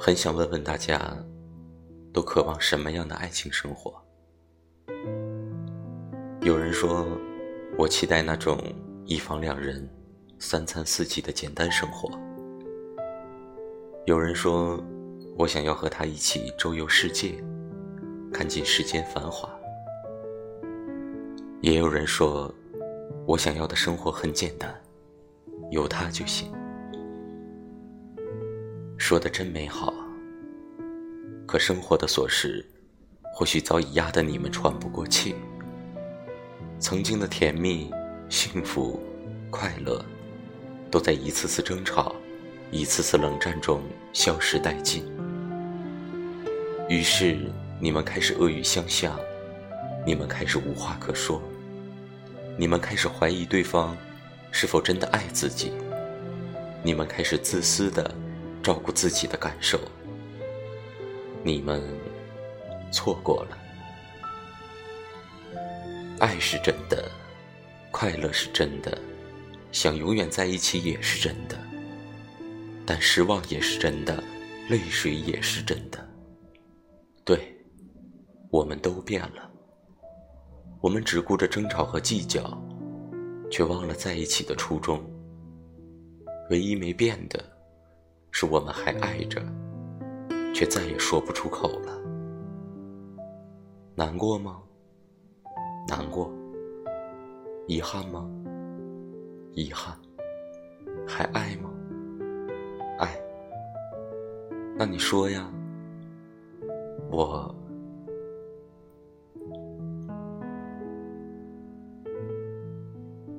很想问问大家，都渴望什么样的爱情生活？有人说，我期待那种一房两人、三餐四季的简单生活。有人说，我想要和他一起周游世界，看尽世间繁华。也有人说，我想要的生活很简单，有他就行。说的真美好，可生活的琐事，或许早已压得你们喘不过气。曾经的甜蜜、幸福、快乐，都在一次次争吵、一次次冷战中消失殆尽。于是，你们开始恶语相向，你们开始无话可说，你们开始怀疑对方是否真的爱自己，你们开始自私的照顾自己的感受，你们错过了。爱是真的，快乐是真的，想永远在一起也是真的，但失望也是真的，泪水也是真的。对，我们都变了，我们只顾着争吵和计较，却忘了在一起的初衷。唯一没变的，是我们还爱着，却再也说不出口了。难过吗？难过，遗憾吗？遗憾，还爱吗？爱。那你说呀，我